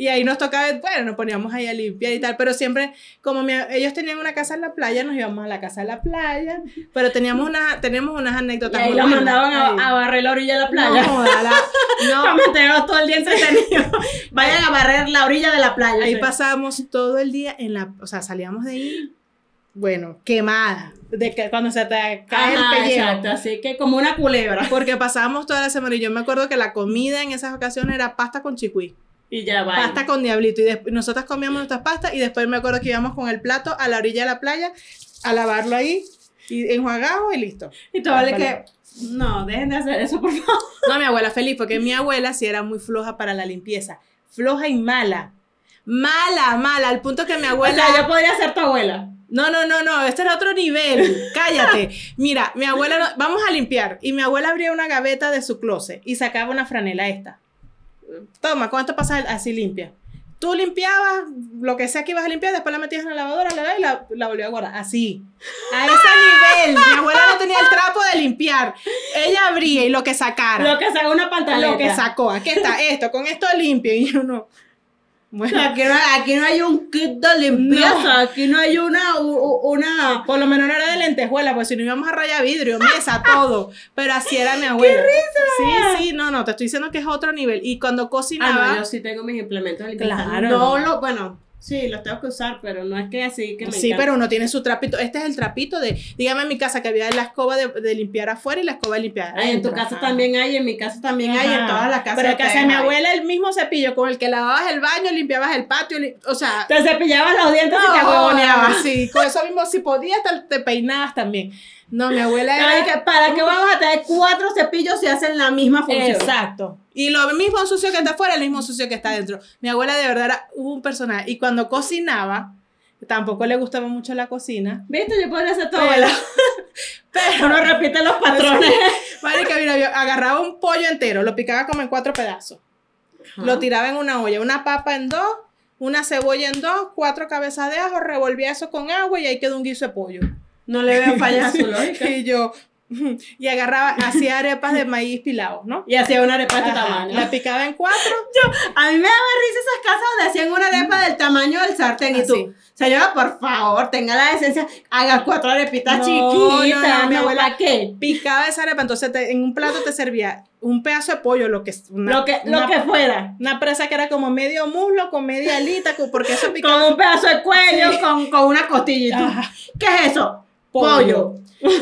Y ahí nos tocaba, bueno, nos poníamos ahí a limpiar y tal, pero siempre, como mi- ellos tenían una casa en la playa, nos íbamos a la casa de la playa, pero teníamos, una, teníamos unas Y anécdotas. ahí muy lo buenas. mandaban a, Ahí. a barrer la orilla de la playa. No, joda, la- no, *laughs* todo el día entretenidos. *laughs* Vayan a barrer la orilla de la playa. ahí Sí. pasábamos todo el día en la, o sea, salíamos de ahí, bueno, quemada, de que cuando se te cae Ajá, el pellejo. exacto, así que como una culebra. Porque pasábamos toda la semana y yo me acuerdo que la comida en esas ocasiones era pasta con chicuí, Y ya va. pasta con diablito y nosotras comíamos nuestras pastas y después me acuerdo que íbamos con el plato a la orilla de la playa a lavarlo ahí y enjuagado y listo. Y tú vale Vale. que. No, dejen de hacer eso, por favor. No, mi abuela feliz porque mi abuela sí era muy floja para la limpieza, floja y mala. Mala, mala, al punto que mi abuela... O sea, yo podría ser tu abuela. No, no, no, no, este era otro nivel. Cállate. Mira, mi abuela, no- vamos a limpiar. Y mi abuela abría una gaveta de su closet y sacaba una franela esta. Toma, ¿cuánto pasa así limpia? Tú limpiabas lo que sea que ibas a limpiar, después la metías en la lavadora, la y la, la volvías a guardar. Así. A ese nivel. Mi abuela no tenía el trapo de limpiar. Ella abría y lo que sacara. Lo que saca una pantaleta. Lo que sacó. Aquí está esto, con esto limpio. Y yo no. Bueno. aquí no, aquí no hay un kit de limpieza, aquí no hay una, una... Por lo menos no era de lentejuela, pues si no íbamos a rayar vidrio, mesa, *laughs* todo. Pero así era mi abuela. ¡Qué risa! Sí, sí, no, no, te estoy diciendo que es otro nivel. Y cuando Ah, cocinaba, no, yo sí tengo mis implementos de limpieza. Claro. No lo, bueno, sí, los tengo que usar, pero no es que así que me sí, encanta. pero uno tiene su trapito. Este es el trapito de, dígame en mi casa que había la escoba de, de limpiar afuera y la escoba de limpiar Ay, en tu casa Ajá. también hay, en mi casa también hay, en todas las casas. Pero en casa de mi abuela, el mismo cepillo con el que lavabas el baño, limpiabas el patio, li- o sea, Te cepillabas los dientes y te huevoneabas. sí, con eso mismo, si podías, te, te peinabas también. No, mi abuela era... Ay, ¿Para qué vamos a tener cuatro cepillos si hacen la misma función? Exacto. Y lo mismo sucio que está afuera, el mismo sucio que está adentro. Mi abuela de verdad era un personaje. Y cuando cocinaba, tampoco le gustaba mucho la cocina. ¿Viste? Yo podría ser tu Pero-. *laughs* Pero, Uno repite los patrones. *laughs* marica, mira, yo agarraba un pollo entero, lo picaba como en cuatro pedazos. Lo tiraba en una olla, una papa en dos, una cebolla en dos, cuatro cabezas de ajo, revolvía eso con agua y ahí quedó un guiso de pollo. No le veo *laughs* fallas a su lógica. Y yo, *laughs* y agarraba, hacía arepas de maíz pilados, ¿no? Y hacía una arepa de este tamaño. La picaba en cuatro *laughs* A mí me daba risa esas casas donde hacían una arepa del tamaño del sartén. Y Así. tú, señora, por favor, tenga la decencia, haga cuatro arepitas No, chiquitas. no, no, mi abuela- ¿para qué? picaba esa arepa, entonces te- en un plato te servía un pedazo de pollo, lo que es una, Lo que, lo una, que fuera. una presa que era como medio muslo con media alita, porque eso picaba Con un pedazo de cuello, Sí. con, con una Ajá. ¿Qué es eso? Pollo.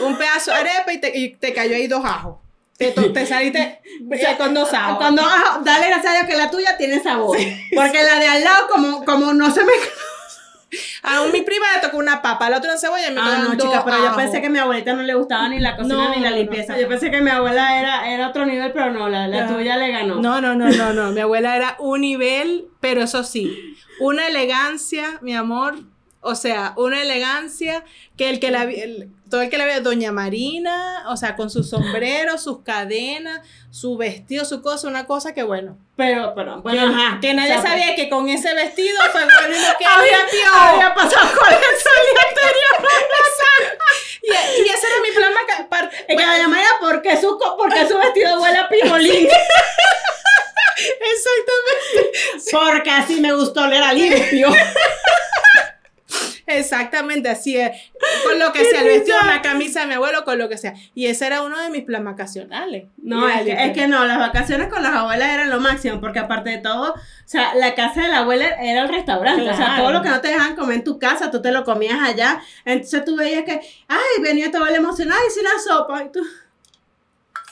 Un pedazo de arepa y te, y te cayó ahí dos ajos. Te, te saliste *laughs* eh, con dos ajos. Cuando, ah, dale gracias a Dios que la tuya tiene sabor. Porque la de al lado, como, como no se me. *laughs* A un- mi prima le tocó una papa, al otro una cebolla y me Ah, no, dos chica, pero yo ajos. pensé que a mi abuelita no le gustaba ni la cocina No, ni la limpieza. no. Yo pensé que mi abuela era, era otro nivel, pero no, la, la tuya le ganó. No, no, no, no, no. Mi abuela era un nivel, pero eso sí, una elegancia, mi amor. O sea, una elegancia que el que la vi- el- todo el que la ve, Doña Marina, o sea, con sus sombreros, sus cadenas, su vestido, su cosa, una cosa que bueno. Pero, pero, que, bueno, ajá. que nadie sea, sabía que con ese vestido fue mismo que *laughs* había, había pasado con eso *laughs* Y, y ese era mi plan maca- par- Es que la llamara porque su, co- porque su vestido huele a *laughs* pijolín. Exactamente. Porque así me gustó oler a limpio. Exactamente, así es. Con lo que sea, el vestido, una camisa de mi abuelo, con lo que sea. Y ese era uno de mis plan vacacionales. No, es que, limpiar. es que no, las vacaciones con las abuelas eran lo máximo, porque aparte de todo, o sea, la casa de la abuela era el restaurante, o sea, todo lo que no te dejaban comer en tu casa, tú te lo comías allá, entonces tú veías que, ay, venía tu abuela emocionada, hice una sopa, y tú,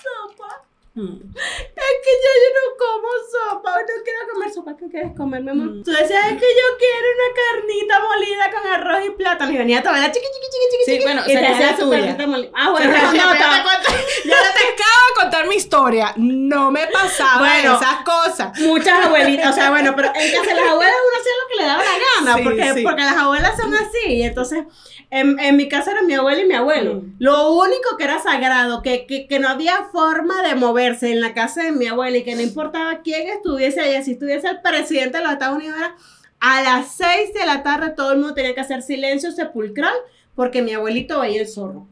sopa, Mm. es que ya yo no como sopa, no quiero comer sopa, ¿qué quieres comer, mi amor? Mm. Tú decías, es que yo quiero una carnita molida con arroz y plátano, y venía tu abuela, chiqui, chiqui, chiqui, chiqui, Sí, chiqui, bueno, y te sería hacía la su carnita molida. Ah, bueno, no, no, cuento- ya te acabo de contar mi historia. No me pasaba Bueno. esas cosas. Muchas abuelitas, o sea, bueno, pero en casa de las abuelas uno hacía lo que le le daba la gana, Sí, porque, sí. porque las abuelas son así. Y entonces, en, en mi casa era mi abuela y mi abuelo. Mm. Lo único que era sagrado, que, que, que no había forma de moverse en la casa de mi abuela y que no importaba quién estuviese allá, si estuviese el presidente de los Estados Unidos, era a las 6 de la tarde todo el mundo tenía que hacer silencio sepulcral porque mi abuelito veía el zorro.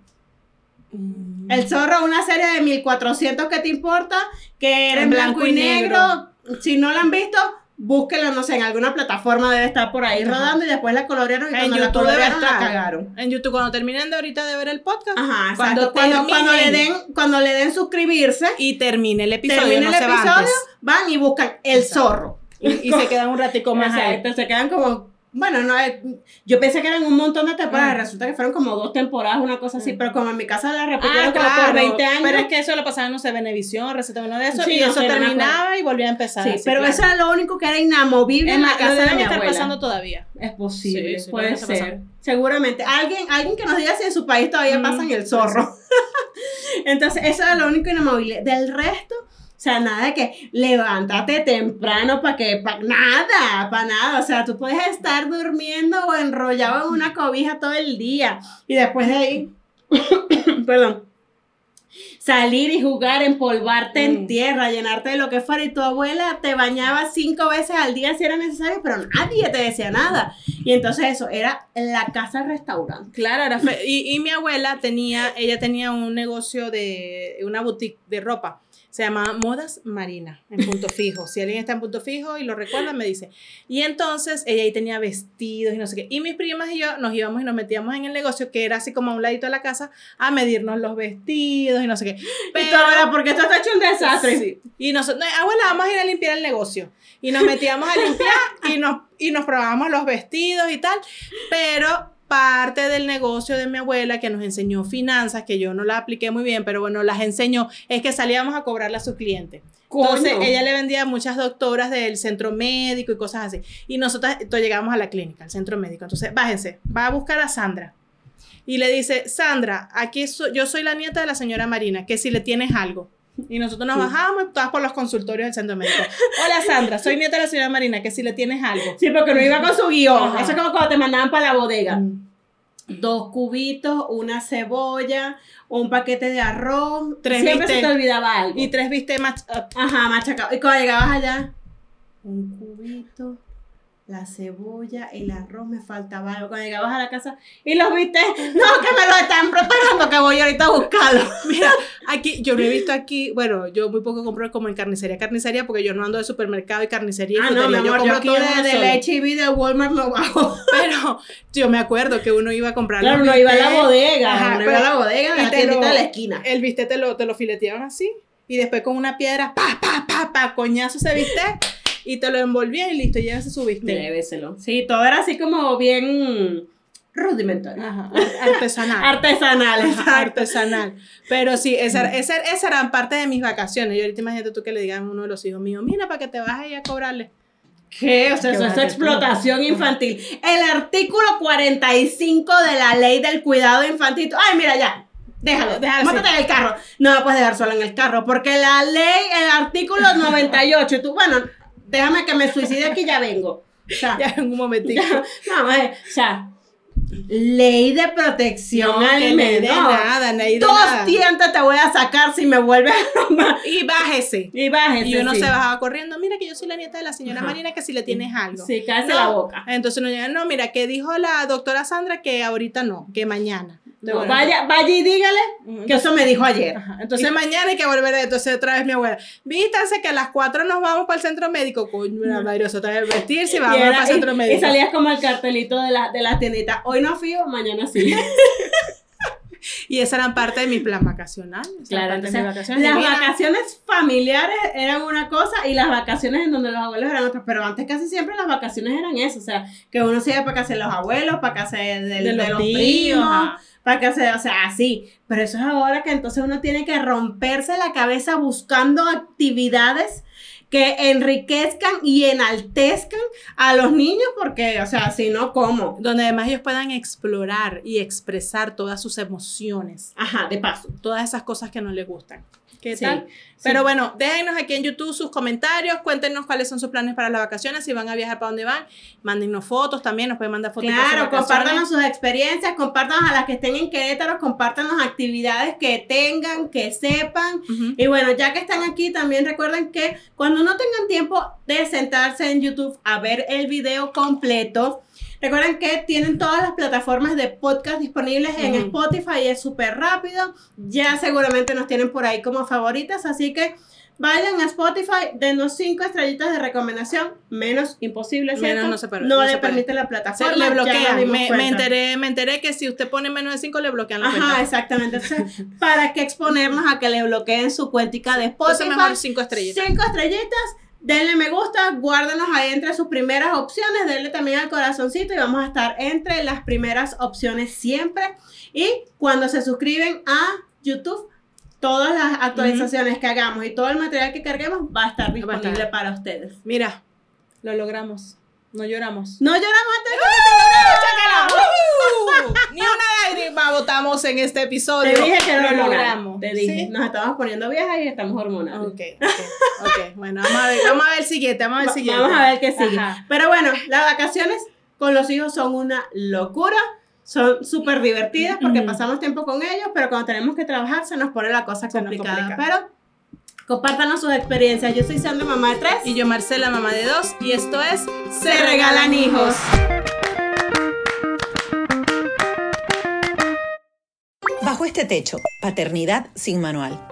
Mm. El zorro, una serie de 1400 que te importa, que era en En blanco, blanco y y negro. Si no la han visto, búsquenla, no sé, en alguna plataforma debe estar por ahí Ajá. rodando y después la colorearon y En cuando la YouTube debe colorearon la cagaron. En YouTube, cuando terminen de ahorita de ver el podcast, Ajá, Cuando. Cuando, cuando, le den, cuando le den suscribirse, y termine el episodio, termina no el se episodio, van y buscan el Exacto. zorro. Y, y se quedan un ratico más ahí. Se quedan como, bueno, no, eh, yo pensé que eran un montón de temporadas, Ah. resulta que fueron como dos temporadas, una cosa así, Mm. pero como en mi casa la repitieron Ah, como por claro, 20 años. Pero es que eso lo pasaban, no sé, Venevisión, Receta uno de eso, Sí, y no eso terminaba y volvía a empezar. Sí, así, pero claro. eso era lo único que era inamovible en la más, lo casa de mi estar abuela. pasando todavía. Es posible, Sí, sí, puede ser. pasando. Seguramente. Alguien, alguien que nos diga si en su país todavía Mm, pasan el zorro. *laughs* Entonces, eso era lo único inamovible. Del resto, sea, nada de que levántate temprano para que, para nada, para nada. O sea, tú puedes estar durmiendo o enrollado en una cobija todo el día. Y después de ahí, *coughs* perdón, salir y jugar, empolvarte en Mm. tierra, llenarte de lo que fuera. Y tu abuela te bañaba cinco veces al día si era necesario, pero nadie te decía nada. Y entonces eso era la casa restaurante. Claro, era fe- y, y mi abuela tenía, ella tenía un negocio de, una boutique de ropa. Se llamaba Modas Marina, en punto *laughs* fijo. Si alguien está en punto fijo y lo recuerda, me dice. Y entonces ella ahí tenía vestidos y no sé qué. Y mis primas y yo nos íbamos y nos metíamos en el negocio, que era así como a un ladito de la casa, a medirnos los vestidos y no sé qué. y tu abuela, porque esto está hecho un desastre. Sí. Y nosotros, no, abuela, vamos a ir a limpiar el negocio. Y nos metíamos a limpiar *laughs* y nos, y nos probábamos los vestidos y tal. Pero parte del negocio de mi abuela que nos enseñó finanzas, que yo no la apliqué muy bien, pero bueno, las enseñó, es que salíamos a cobrarle a su cliente. Entonces, ella le vendía a muchas doctoras del centro médico y cosas así. Y nosotros entonces, llegamos a la clínica, al centro médico. Entonces, bájense, va a buscar a Sandra. Y le dice, Sandra, aquí so- yo soy la nieta de la señora Marina, que si le tienes algo. Y nosotros nos bajamos todas por los consultorios del centro médico. Hola Sandra, soy nieta de la señora Marina, que si le tienes algo. Sí, porque no iba con su guion. Ajá. Eso es como cuando te mandaban para la bodega. Mm. Dos cubitos, una cebolla, un paquete de arroz. Tres Siempre se te olvidaba algo. Y tres viste ah, Ajá, machacado. Y cuando llegabas allá, un cubito, la cebolla, el arroz, me faltaba algo. Cuando llegabas a la casa, y los viste, no, que me lo están preparando, que voy ahorita a buscarlo. *laughs* Mira, aquí, yo no he visto aquí, bueno, yo muy poco compro como en carnicería, carnicería, porque yo no ando de supermercado y carnicería. y Ah, no, mi amor, yo compro aquí todo de, uno de solo. H&B de Walmart lo bajo. *laughs* Pero yo me acuerdo que uno iba a comprar. Claro, los no iba a la bodega, Ajá, no iba a la bodega de y la tiendita lo- de la esquina. El bistec te lo, te lo fileteaban así. Y después con una piedra, pa, pa, pa, pa, coñazo ese bistec. Y te lo envolvían y listo, llévese su bistec. Lléveselo. Sí, todo era así como bien rudimentario. Ajá, ar- artesanal. *laughs* Artesanal, Ajá, artesanal. Pero sí, esa, esa, esa eran parte de mis vacaciones. Y ahorita imagínate tú que le digan a uno de los hijos míos, mira, para que te vas ahí a cobrarle. ¿Qué? O sea, ¿Qué eso es explotación infantil. El artículo 45 de la ley del cuidado infantil. Ay, mira ya. Déjalo, Déjalo Móntate en el carro. No lo puedes dejar solo en el carro. Porque la ley, el artículo 98, y tú, bueno, déjame que me suicide aquí y ya vengo. O sea, *laughs* Ya en un momentito. ya, no, o sea, ley de protección No, al de menor. nada, de Dos dientes te voy a sacar si me vuelves a tomar. Y bájese. Y bájese. Y uno sí. se bajaba corriendo, mira que yo soy la nieta de la señora Ajá. Marina, que si le tienes algo. Sí, cállese No. la boca. Entonces uno llega, no, mira, que dijo la doctora Sandra que ahorita no, que mañana. Bueno, vaya, vaya y dígale que eso me dijo ayer. Ajá, Entonces mañana hay que volver, entonces otra vez mi abuela, vístanse que a las 4 nos vamos para el centro médico, coño, una madre, otra vez vestirse y vamos era- para el centro médico. y salías como el cartelito de la, de la tiendita. Hoy no fío, mañana sí. *laughs* *laughs* Y esa eran parte de mi plan vacacional. era Claro, de entonces, mis vacaciones. las mira, vacaciones familiares eran una cosa y las vacaciones en donde los abuelos eran otras. Pero antes casi siempre las vacaciones eran eso. O sea, que uno se iba para casa de los abuelos, para casa de, de- de los, tíos, primos. ajá. Para casa de, o sea, así. Pero eso es ahora que entonces uno tiene que romperse la cabeza buscando actividades que enriquezcan y enaltezcan a los niños porque, o sea, si no, ¿cómo? Donde además ellos puedan explorar y expresar todas sus emociones, Ajá, de paso. todas esas cosas que no les gustan. ¿Qué Sí, tal? Pero bueno, déjenos aquí en YouTube sus comentarios, cuéntenos cuáles son sus planes para las vacaciones, si van a viajar para dónde van, mándennos fotos también, nos pueden mandar fotos. Claro, compártanos sus experiencias, compártanos a las que estén en Querétaro, compártanos actividades que tengan, que sepan. Y bueno, ya que están aquí, también recuerden que cuando no tengan tiempo de sentarse en YouTube a ver el video completo, recuerden que tienen todas las plataformas de podcast disponibles en Ujú. Spotify, es súper rápido. Ya seguramente nos tienen por ahí como favoritas, así que vayan a Spotify, denos cinco estrellitas de recomendación, menos imposible, ¿cierto? Menos no se No, no le se puede. permite la Se- plataforma. le bloquean. Me, me enteré, me enteré que si usted pone menos de 5 le bloquean la Ajá, cuenta. exactamente. *laughs* Entonces, ¿para qué exponernos a que le bloqueen su cuentica de Spotify? Entonces mejor 5 estrellitas. Cinco estrellitas, denle me gusta, guárdenos ahí entre sus primeras opciones, denle también al corazoncito y vamos a estar entre las primeras opciones siempre. Y cuando se suscriben a YouTube, todas las actualizaciones que hagamos y todo el material que carguemos va a estar Va a estar. disponible para ustedes. Mira, lo logramos. No lloramos. No lloramos antes ¡Uh! *laughs* Ni una lágrima botamos en este de episodio. que Te dije que lo, lo logramos. logramos. Te dije, ¿Sí? nos estamos poniendo viejas y estamos hormonales. Ok, ok, ok. Bueno, vamos a ver, vamos a ver el siguiente, vamos a ver el siguiente. Vamos a ver qué sigue. Ajá. Pero bueno, las vacaciones con los hijos son una locura. Son súper divertidas porque pasamos tiempo con ellos, pero cuando tenemos que trabajar se nos pone la cosa complicada. complica. Pero compártanos sus experiencias. Yo soy Sandra, mamá de tres. Y yo, Marcela, mamá de dos, y esto es se regalan hijos. Bajo este techo, Paternidad sin Manual.